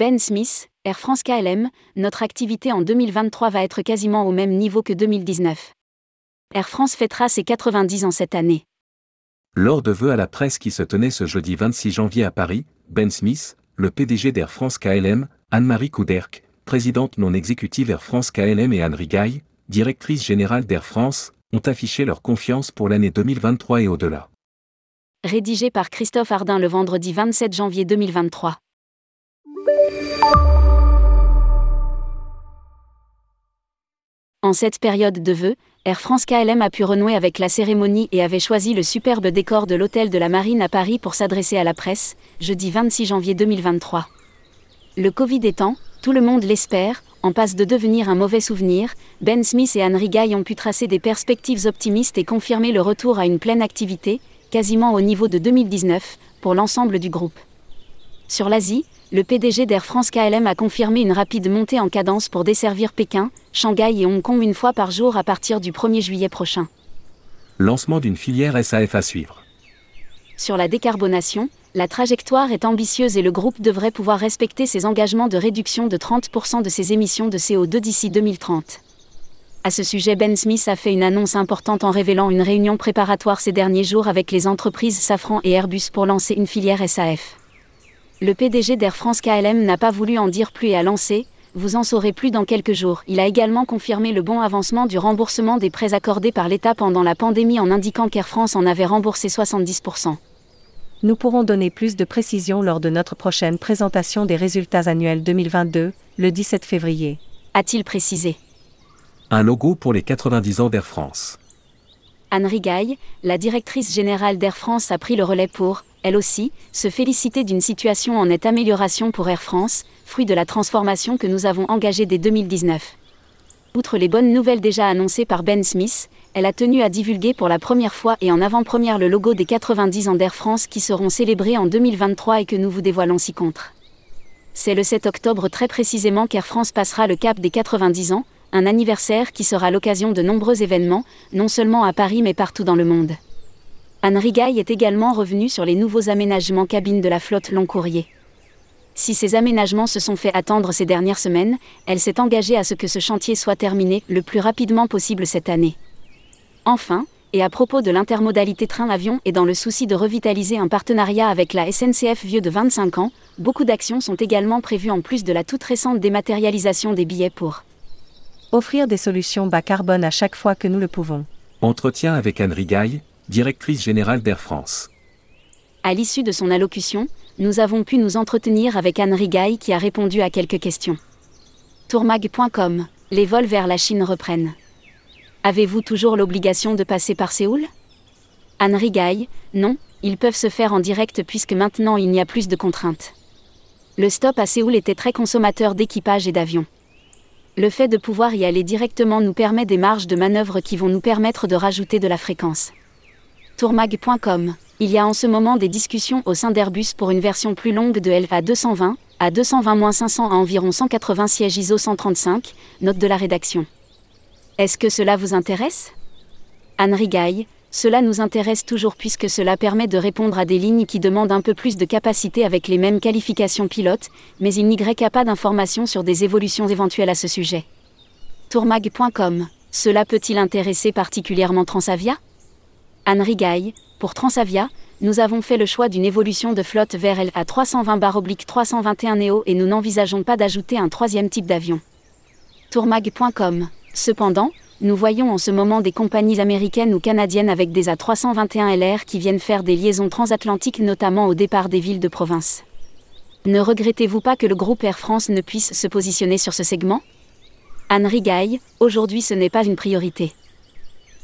Ben Smith, Air France KLM, notre activité en 2023 va être quasiment au même niveau que 2019. Air France fêtera ses 90 ans cette année. Lors de vœux à la presse qui se tenait ce jeudi 26 janvier à Paris, Ben Smith, le PDG d'Air France KLM, Anne-Marie Couderc, présidente non exécutive Air France KLM et Anne Rigaille, directrice générale d'Air France, ont affiché leur confiance pour l'année 2023 et au-delà. Rédigé par Christophe Ardin le vendredi 27 janvier 2023. En cette période de vœux, Air France KLM a pu renouer avec la cérémonie et avait choisi le superbe décor de l'hôtel de la Marine à Paris pour s'adresser à la presse, jeudi 26 janvier 2023. Le Covid étant, tout le monde l'espère, en passe de devenir un mauvais souvenir, Ben Smith et Anne Rigaille ont pu tracer des perspectives optimistes et confirmer le retour à une pleine activité, quasiment au niveau de 2019, pour l'ensemble du groupe. Sur l'Asie, le PDG d'Air France KLM a confirmé une rapide montée en cadence pour desservir Pékin, Shanghai et Hong Kong une fois par jour à partir du 1er juillet prochain. Lancement d'une filière SAF à suivre. Sur la décarbonation, la trajectoire est ambitieuse et le groupe devrait pouvoir respecter ses engagements de réduction de 30% de ses émissions de CO2 d'ici 2030. À ce sujet, Ben Smith a fait une annonce importante en révélant une réunion préparatoire ces derniers jours avec les entreprises Safran et Airbus pour lancer une filière SAF. Le PDG d'Air France KLM n'a pas voulu en dire plus et a lancé, vous en saurez plus dans quelques jours. Il a également confirmé le bon avancement du remboursement des prêts accordés par l'État pendant la pandémie en indiquant qu'Air France en avait remboursé 70%. Nous pourrons donner plus de précisions lors de notre prochaine présentation des résultats annuels 2022, le 17 février. A-t-il précisé Un logo pour les 90 ans d'Air France. Anne Rigaille, la directrice générale d'Air France, a pris le relais pour, elle aussi, se féliciter d'une situation en nette amélioration pour Air France, fruit de la transformation que nous avons engagée dès 2019. Outre les bonnes nouvelles déjà annoncées par Ben Smith, elle a tenu à divulguer pour la première fois et en avant-première le logo des 90 ans d'Air France qui seront célébrés en 2023 et que nous vous dévoilons ci contre. C'est le 7 octobre très précisément qu'Air France passera le cap des 90 ans, un anniversaire qui sera l'occasion de nombreux événements, non seulement à Paris mais partout dans le monde. Anne Rigaille est également revenue sur les nouveaux aménagements cabines de la flotte long courrier. Si ces aménagements se sont fait attendre ces dernières semaines, elle s'est engagée à ce que ce chantier soit terminé le plus rapidement possible cette année. Enfin, et à propos de l'intermodalité train-avion et dans le souci de revitaliser un partenariat avec la SNCF vieux de 25 ans, beaucoup d'actions sont également prévues en plus de la toute récente dématérialisation des billets pour offrir des solutions bas carbone à chaque fois que nous le pouvons. Entretien avec Anne Rigaille, directrice générale d'Air France. À l'issue de son allocution, nous avons pu nous entretenir avec Anne Rigaille qui a répondu à quelques questions. Tourmag.com Les vols vers la Chine reprennent. Avez-vous toujours l'obligation de passer par Séoul? Anne Rigaille Non, ils peuvent se faire en direct puisque maintenant il n'y a plus de contraintes. Le stop à Séoul était très consommateur d'équipage et d'avions. Le fait de pouvoir y aller directement nous permet des marges de manœuvre qui vont nous permettre de rajouter de la fréquence. Tourmag.com il y a en ce moment des discussions au sein d'Airbus pour une version plus longue de LVA 220, à 220-500 à environ 180 sièges ISO 135, note de la rédaction. Est-ce que cela vous intéresse? Anne Rigaille, cela nous intéresse toujours puisque cela permet de répondre à des lignes qui demandent un peu plus de capacité avec les mêmes qualifications pilotes, mais il n'y a pas d'informations sur des évolutions éventuelles à ce sujet. Tourmag.com, cela peut-il intéresser particulièrement Transavia? Anne Rigaille, pour Transavia, nous avons fait le choix d'une évolution de flotte vers LA 320-321 Neo et nous n'envisageons pas d'ajouter un troisième type d'avion. Tourmag.com. Cependant, nous voyons en ce moment des compagnies américaines ou canadiennes avec des A321 LR qui viennent faire des liaisons transatlantiques notamment au départ des villes de province. Ne regrettez-vous pas que le groupe Air France ne puisse se positionner sur ce segment? Anne Rigaille, aujourd'hui ce n'est pas une priorité.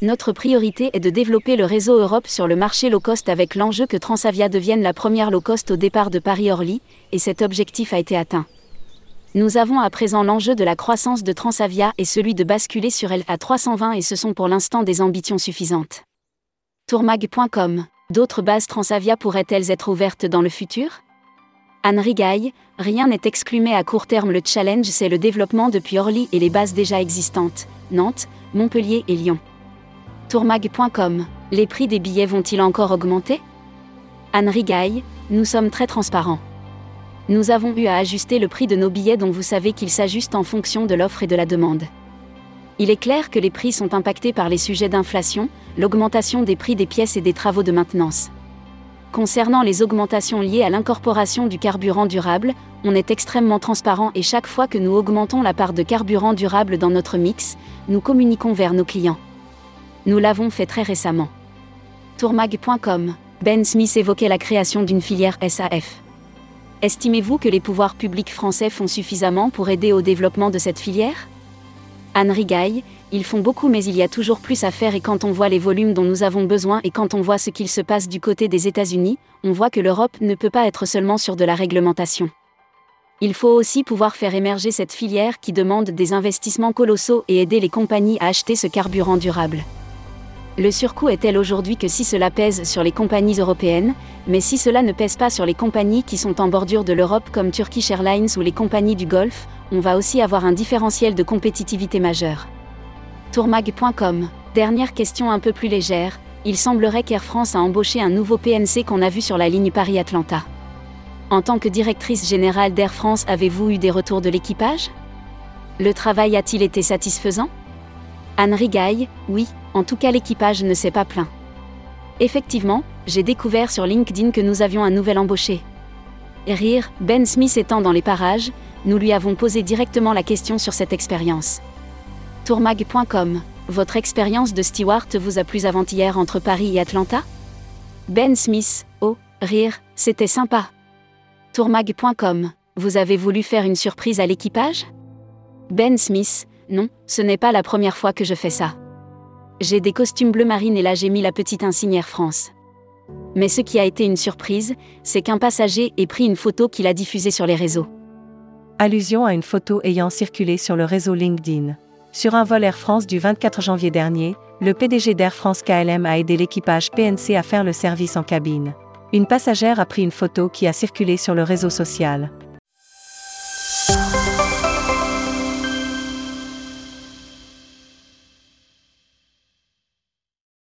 Notre priorité est de développer le réseau Europe sur le marché low cost avec l'enjeu que Transavia devienne la première low cost au départ de Paris-Orly, et cet objectif a été atteint. Nous avons à présent l'enjeu de la croissance de Transavia et celui de basculer sur elle à 320 et ce sont pour l'instant des ambitions suffisantes. Tourmag.com D'autres bases Transavia pourraient-elles être ouvertes dans le futur? Anne Rigaille, rien n'est exclu mais à court terme le challenge c'est le développement depuis Orly et les bases déjà existantes, Nantes, Montpellier et Lyon tourmag.com. Les prix des billets vont-ils encore augmenter? Anne Rigaille, nous sommes très transparents. Nous avons eu à ajuster le prix de nos billets dont vous savez qu'ils s'ajustent en fonction de l'offre et de la demande. Il est clair que les prix sont impactés par les sujets d'inflation, l'augmentation des prix des pièces et des travaux de maintenance. Concernant les augmentations liées à l'incorporation du carburant durable, on est extrêmement transparent et chaque fois que nous augmentons la part de carburant durable dans notre mix, nous communiquons vers nos clients. Nous l'avons fait très récemment. Tourmag.com Ben Smith évoquait la création d'une filière SAF. Estimez-vous que les pouvoirs publics français font suffisamment pour aider au développement de cette filière? Anne Rigaille, ils font beaucoup mais il y a toujours plus à faire et quand on voit les volumes dont nous avons besoin et quand on voit ce qu'il se passe du côté des États-Unis, on voit que l'Europe ne peut pas être seulement sur de la réglementation. Il faut aussi pouvoir faire émerger cette filière qui demande des investissements colossaux et aider les compagnies à acheter ce carburant durable. Le surcoût est tel aujourd'hui que si cela pèse sur les compagnies européennes, mais si cela ne pèse pas sur les compagnies qui sont en bordure de l'Europe comme Turkish Airlines ou les compagnies du Golfe, on va aussi avoir un différentiel de compétitivité majeur. Tourmag.com Dernière question un peu plus légère, il semblerait qu'Air France a embauché un nouveau PNC qu'on a vu sur la ligne Paris-Atlanta. En tant que directrice générale d'Air France, avez-vous eu des retours de l'équipage? Le travail a-t-il été satisfaisant? Anne Rigaille, oui, en tout cas l'équipage ne s'est pas plaint. Effectivement, j'ai découvert sur LinkedIn que nous avions un nouvel embauché. Rire, Ben Smith étant dans les parages, nous lui avons posé directement la question sur cette expérience. Tourmag.com, votre expérience de steward vous a plu avant-hier entre Paris et Atlanta? Ben Smith, oh, rire, c'était sympa. Tourmag.com, vous avez voulu faire une surprise à l'équipage? Ben Smith, non, ce n'est pas la première fois que je fais ça. J'ai des costumes bleu marine et là j'ai mis la petite insigne Air France. Mais ce qui a été une surprise, c'est qu'un passager ait pris une photo qu'il a diffusée sur les réseaux. Allusion à une photo ayant circulé sur le réseau LinkedIn. Sur un vol Air France du 24 janvier dernier, le PDG d'Air France KLM a aidé l'équipage PNC à faire le service en cabine. Une passagère a pris une photo qui a circulé sur le réseau social.